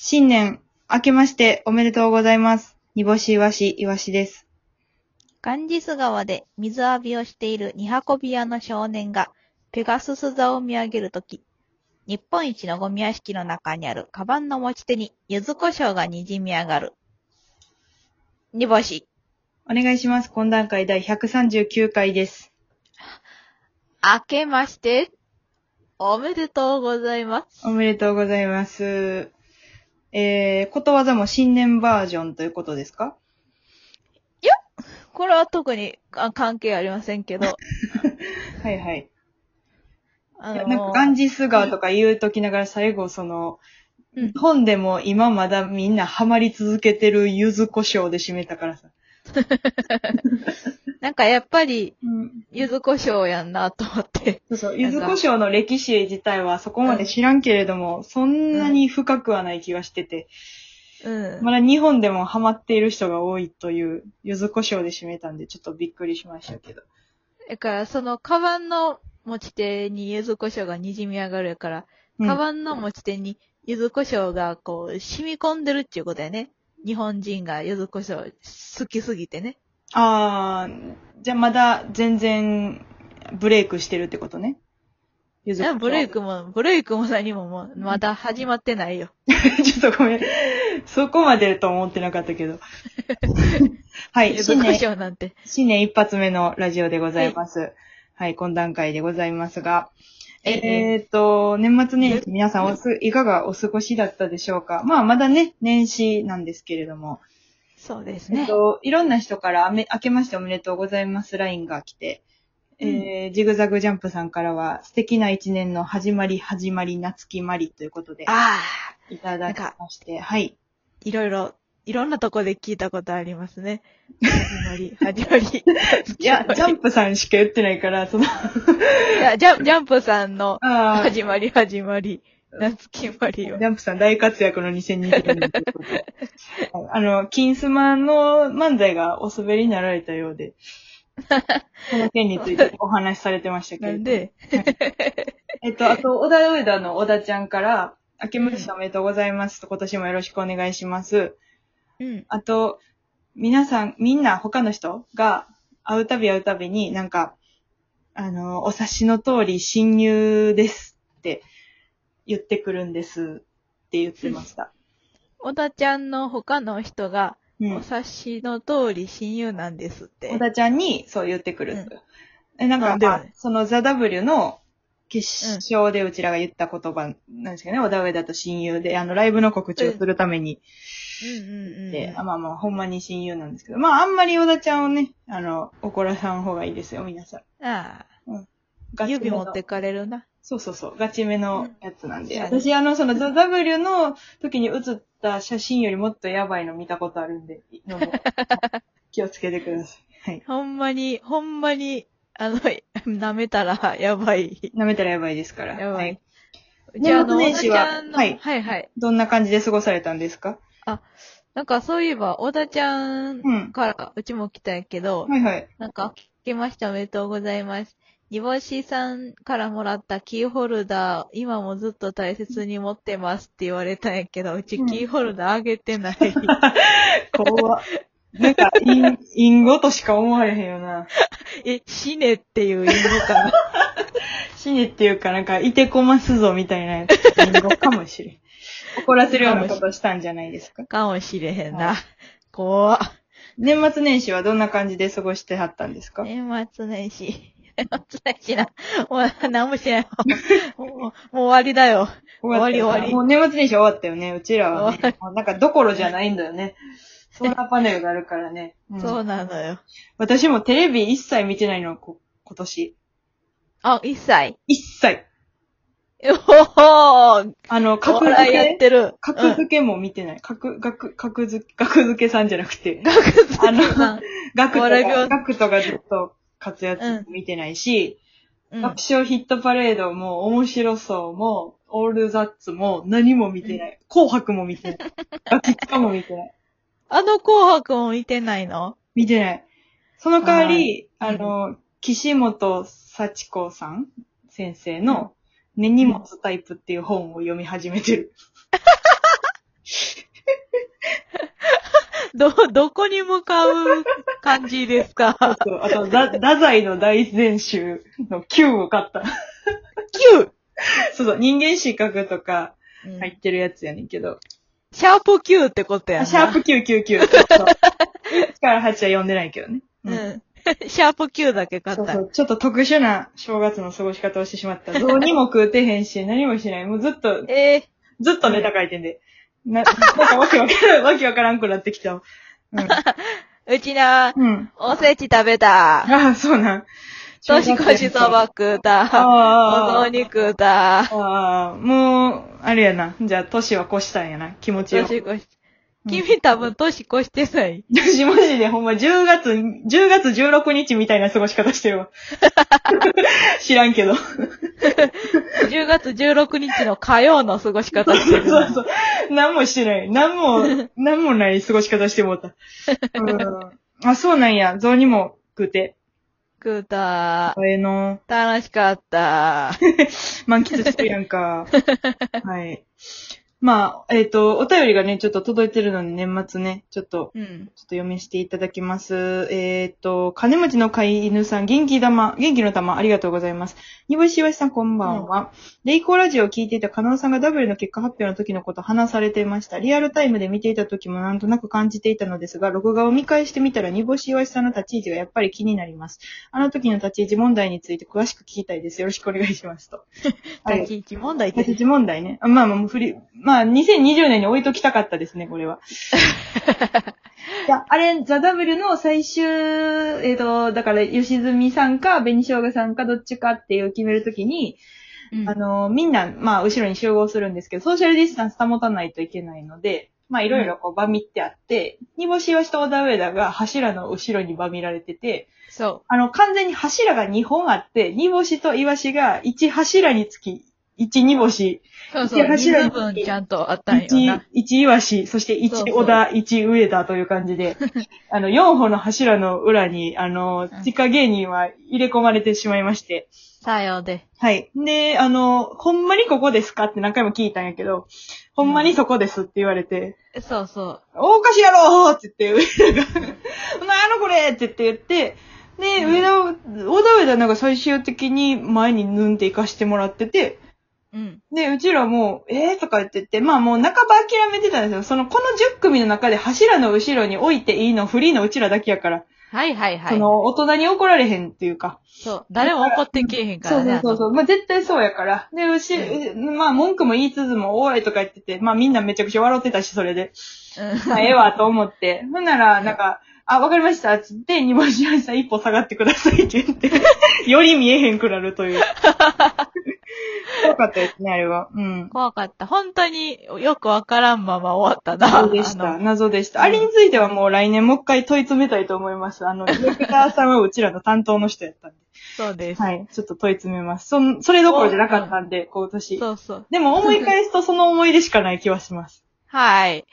新年明けましておめでとうございます。煮干しいわしいわしです。ガンジス川で水浴びをしている二運び屋の少年がペガスス座を見上げるとき、日本一のゴミ屋敷の中にあるカバンの持ち手に柚子胡椒が滲み上がる。煮干し。お願いします。懇談会第139回です。明けまして、おめでとうございます。おめでとうございます。えー、ことわざも新年バージョンということですか？これは特にあ関係ありませんけど、はいはい。あいやなんかガンジス川とか言うときながら最後その、うん日本でも今まだみんなハマり続けてる柚子胡椒で締めたからさ。なんかやっぱり、うん。柚子胡椒やんなと思って。そうそう。柚子胡椒の歴史自体はそこまで知らんけれども、そんなに深くはない気がしてて、うん。まだ日本でもハマっている人が多いという、柚子胡椒で締めたんで、ちょっとびっくりしましたけど。だから、その、カバンの持ち手に柚子胡椒が滲み上がるから、うんカバンの持ち手に柚子胡椒がこう、染み込んでるっていうことやね。日本人が柚子胡椒好きすぎてね。あー、じゃあまだ全然ブレイクしてるってことね。柚子胡椒ブレイクも、ブレイクも何ももう、まだ始まってないよ。ちょっとごめん。そこまでと思ってなかったけど。はい、柚子胡新年、椒なんて。新年一発目のラジオでございます。はい、懇談会でございますが、ええーっと、年末年始皆さんおす、いかがお過ごしだったでしょうか？まあ、まだね、年始なんですけれども、そうですね。えっと、いろんな人からあめ、明けましておめでとうございます LINE が来て、えージグザグジャンプさんからは、素敵な一年の始まり、始まり、夏木まりということで、ああ、いただきまして、はい。いろいろ、いろんなとこで聞いたことありますね。始まり、始まり。いや、ジャンプさんしか言ってないから、その、いや、ジャンジャンプさんの始まり、始まり。夏木まりをジ。ャンプさん大活躍の2020年ということで。はいあの、金スマの漫才がお滑りになられたようで、この件についてお話しされてましたけれど。なんで、えっと、あと、小田上田の小田ちゃんから、明けましておめでとうございますと、今年もよろしくお願いします。うん。あと、皆さん、みんな他の人が会うたび会うたびになんか、あの、お察しの通り親友ですって言ってくるんですって言ってました。小田ちゃんの他の人が、うんお。察しの通り親友なんですって。小田ちゃんにそう言ってくるんですよ。えなんか、そのザ・ W の決勝でうちらが言った言葉なんですけどね、小田上田と親友で、あの、ライブの告知をするために、うんうんうん。で、あまあまあ、ほんまに親友なんですけど、まあ、あんまり小田ちゃんをね、あの、怒らさん方がいいですよ、皆さん。ああ、ガチめの指持ってかれるな。そうそうそう、ガチめのやつなんで。うん私、あの、その、ザ・ W の時に写った写真よりもっとやばいの見たことあるんで、気をつけてください。はい。ほんまに、ほんまに、あの、舐めたら やばい。舐めたらやばいですから。やば。はいうちあの、年末年始は小田ちゃんの、はいはいはい。どんな感じで過ごされたんですか？なんかそういえば、小田ちゃんうん。から、うちも来たんやけど、はいはい。なんか、聞きましておめでとうございます。煮干しさんからもらったキーホルダー、今もずっと大切に持ってますって言われたんやけど、うちうんキーホルダーあげてない。怖っなんか、隠、隠語としか思われへんよな。え、死ねっていう意味かな。死ねっていうか、なんか、いてこますぞみたいなやつ、隠語かもしれん。怒らせるようなことしたんじゃないですか。かもしれへんはな。怖っ。年末年始はどんな感じで過ごしてはったんですか、年末年始。年末年始な。もう、何もしない。もう、もう終わりだよ。終わり終わりもう年末年始終わったよね。うちらはね。なんかどころじゃないんだよね。ソーラーパネルがあるからね。うんそうなのよ。私もテレビ一切見てないの、こ今年。あ、一歳。一切。おほーあの、お格付笑いやっけ、てる。格付けも見てない。格、格、格付け、格付けさんじゃなくて、学あのさん。ガクトが、お笑い病ガクトがずっと活躍見てないし、うん爆笑ヒットパレードも、面白そうも、オールザッツも、何も見てない。紅白も見てない。ガキツカも見てない。あの紅白も見てないの？見てない。その代わり、はいあの、岸本幸子さん先生の、根に持つタイプっていう本を読み始めてる。ど、どこに向かう感じですか？そうあと、だ、太宰の大全集の9を買った。?9! そうそう、人間失格とかうん入ってるやつやねんけど。シャープ9ってことやな。あシャープ999。そ うそう。1から8は読んでないけどね。う。ん。シャープ9だけ買った。そうそう。ちょっと特殊な正月の過ごし方をしてしまった。どうにも食うてへんし、何もしない。もうずっと、えずっとネタ書いてんで。な、なんかわけわからん、わけわからんくなってきたわ。ー、うちな、うん。うん。おせち食べた。ああ、そうなん。年越しそば食うた。ああ。お雑煮食うた。ああ、もう、あれやな。じゃあ、年は越したんやな。気持ちよく。年越し。君多分年越してない。私マジでほんま10月、10月16日みたいな過ごし方してるわ。知らんけど。10月16日の火曜の過ごし方してるな。そうそう。何もしてない。何も、何もない過ごし方してもうた。うん。あ、そうなんや。雑煮も食うて。食うた。ええの。楽しかった。満喫してるやんか。はい。まあ、えっ、と、お便りがね、ちょっと届いてるので、年末ね、ちょっと、うん。ちょっと読みしていただきます。えっ、と、金持ちの飼い犬さん、元気玉、元気の玉、ありがとうございます。煮干しわしさん、こんばんは。レイコーラジオを聞いていた加納さんが W の結果発表の時のことを話されていました。リアルタイムで見ていた時もなんとなく感じていたのですが、録画を見返してみたら煮干しわしさんの立ち位置がやっぱり気になります。あの時の立ち位置問題について詳しく聞きたいです。よろしくお願いしますと。は い立ち位置問題って。立ち位置問題ね。あまあまあ、振り、まあ、2020年に置いときたかったですね、これは。いや、あれ、ザ・ W の最終、えっ、と、だから、吉住さんか、紅生姜さんか、どっちかっていう決めるときに、うん。あの、みんな、まあ、後ろに集合するんですけど、ソーシャルディスタンス保たないといけないので、まあ、いろいろこう、バミってあって、煮干し吉と小田上田が柱の後ろにバミられてて、そあの、完全に柱が2本あって、煮干しとイワシが1柱につき、1煮干し、う。そうそう。いや柱に分ちゃんとあったんよ1な。、一イワシ、そして1そうそう小田、1上田という感じで、あの、4本の柱の裏に、あのうん、地下芸人は入れ込まれてしまいまして、さようで。はい。で、あの、ほんまにここですかって何回も聞いたんやけど、ほんまにそこですって言われて、そうそう。おかしいやろーって言って、上田が、なんやろこれって言って言って、で、うん上田、小田上田なんか最終的に前に縫んで行かしてもらってて、うん。で、うちらも、えーとか言ってて、まあもう半ば諦めてたんですよ。その、この10組の中で柱の後ろに置いていいのフリーのうちらだけやから、はいはいはい。その、大人に怒られへんっていうか。そう。誰も怒ってけえへんかそうらね。そうそうそう。まあ絶対そうやから。で、うし、まあ文句も言いつつも、おいとか言ってて、まあみんなめちゃくちゃ笑ってたし、それで。うんまあええわと思って。ほんなら、なんか、あ、わかりました。つって、煮干し屋さん一歩下がってくださいって言って、より見えへんくなるという。怖かったですね、あれは。うん。怖かった。本当によくわからんまま終わったな。そうでした。謎でした。あれについてはもう来年もう一回問い詰めたいと思います。あの、ディレクターさんはうちらの担当の人やったんで。そうです。はい。ちょっと問い詰めます。そん、それどころじゃなかったんで、今年。そうそう。でも思い返すとその思い出しかない気はします。はい。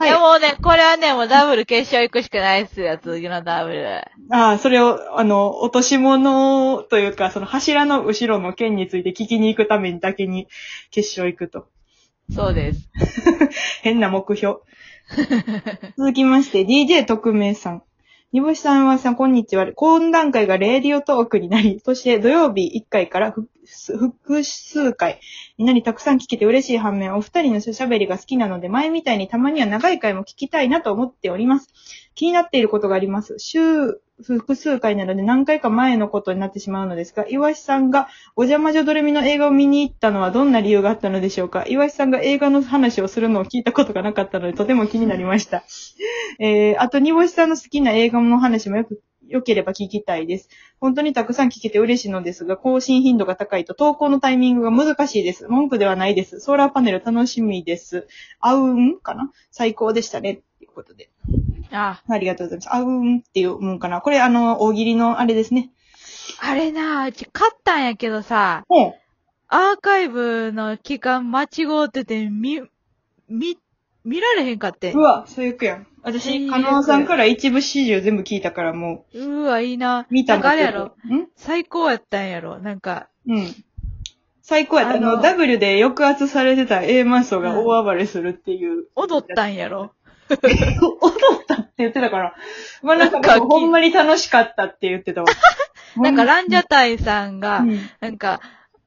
はいいやもうね、これはね、もうダブル決勝行くしかないっすよ、次のダブル。ああ、それを、あの、落とし物というか、その柱の後ろの剣について聞きに行くためにだけに決勝行くと。そうです。変な目標。続きまして、DJ 特命さん。煮干しさんはさん、こんにちは。懇談会がレディオトークになり、そして土曜日1回から複数回になり、たくさん聞けて嬉しい反面、お二人のしゃべりが好きなので、前みたいにたまには長い回も聞きたいなと思っております。気になっていることがあります。週複数回なので何回か前のことになってしまうのですが、岩しさんがお邪魔女ドレミの映画を見に行ったのはどんな理由があったのでしょうか岩しさんが映画の話をするのを聞いたことがなかったのでとても気になりました。えー、あと、煮干しさんの好きな映画の話もよく、良ければ聞きたいです。本当にたくさん聞けて嬉しいのですが、更新頻度が高いと投稿のタイミングが難しいです。文句ではないです。ソーラーパネル楽しみです。あうんかな？最高でしたね。ということで。あ、ありがとうございます。あうんっていうもんかな？これ、あの、大喜利のあれですね。あれな、うち買ったんやけどさ、うん。アーカイブの期間間違ってて、み、み、見られへんかってう。わ、最悪やん。最私、悪加納さんから一部始終全部聞いたからもうわ、いいな。う、見たなんかあれやろ。ん？最高やったんやろ。なんか、うん。最高やった。あの、あの W で抑圧されてた A マンソーが大暴れするっていう。踊ったんやろ。踊ったって言ってたから。まあなんか、なんかほんまに楽しかったって言ってたわ。なんか、ランジャタイさんが、うんなんか、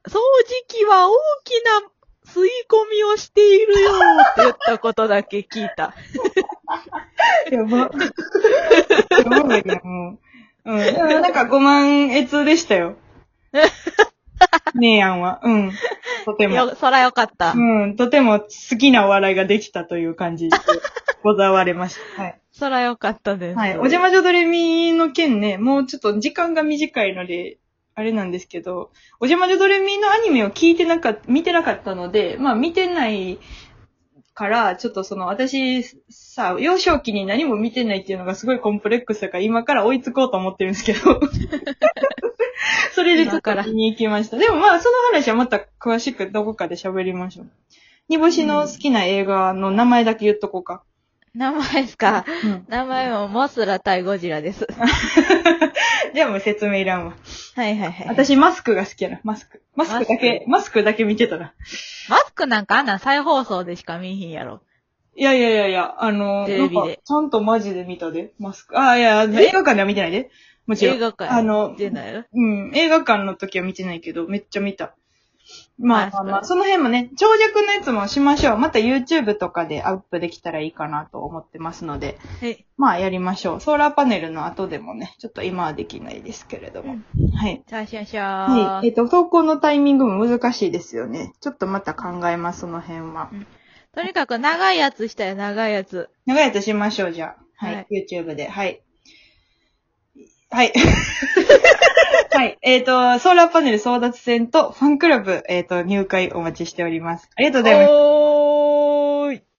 掃除機は大きな吸い込みをしているよって言ったことだけ聞いた。やば。やばいな、もう。うん。なんか5万越でしたよ。ねえやんは。うん。とても。よ、そらよかった。うん。とても好きなお笑いができたという感じでござわれました。はい。そらよかったです。はい。お邪魔女ドレミの件ね、もうちょっと時間が短いので、あれなんですけど、お邪魔女ドレミのアニメを聞いてなかった、見てなかったので、まあ見てないから、ちょっとその私さ、幼少期に何も見てないっていうのがすごいコンプレックスだから今から追いつこうと思ってるんですけど。それでちょっと見に行きました。でもまあその話はまた詳しくどこかで喋りましょう。煮干しの好きな映画の名前だけ言っとこうか。名前ですか？うん。名前もモスラ対ゴジラです。じゃあもう説明いらんわ。はいはいはい。私マスクが好きやな、マスク。マスクだけ、マスクだけ見てたら。マスクなんかあんなん再放送でしか見えへんやろ。いやいやいやいや、あの、テレビでなんかちゃんとマジで見たで、マスク。あ、いや、映画館では見てないで。もちろん。映画館あの、出ない？よ。うん、映画館の時は見てないけど、めっちゃ見た。まあまあまあ、その辺もね、長尺のやつもしましょう。また YouTube とかでアップできたらいいかなと思ってますので、はい。まあやりましょう。ソーラーパネルの後でもね、ちょっと今はできないですけれども。はい。さしゃしゃはい。えっ、と、投稿のタイミングも難しいですよね。ちょっとまた考えます、その辺は。とにかく長いやつしたよ、長いやつ。長いやつしましょう、じゃあ。はい。は YouTube で。はい。はい。はい。えっ、と、ソーラーパネル争奪戦とファンクラブ、えっ、と、入会お待ちしております。ありがとうございます。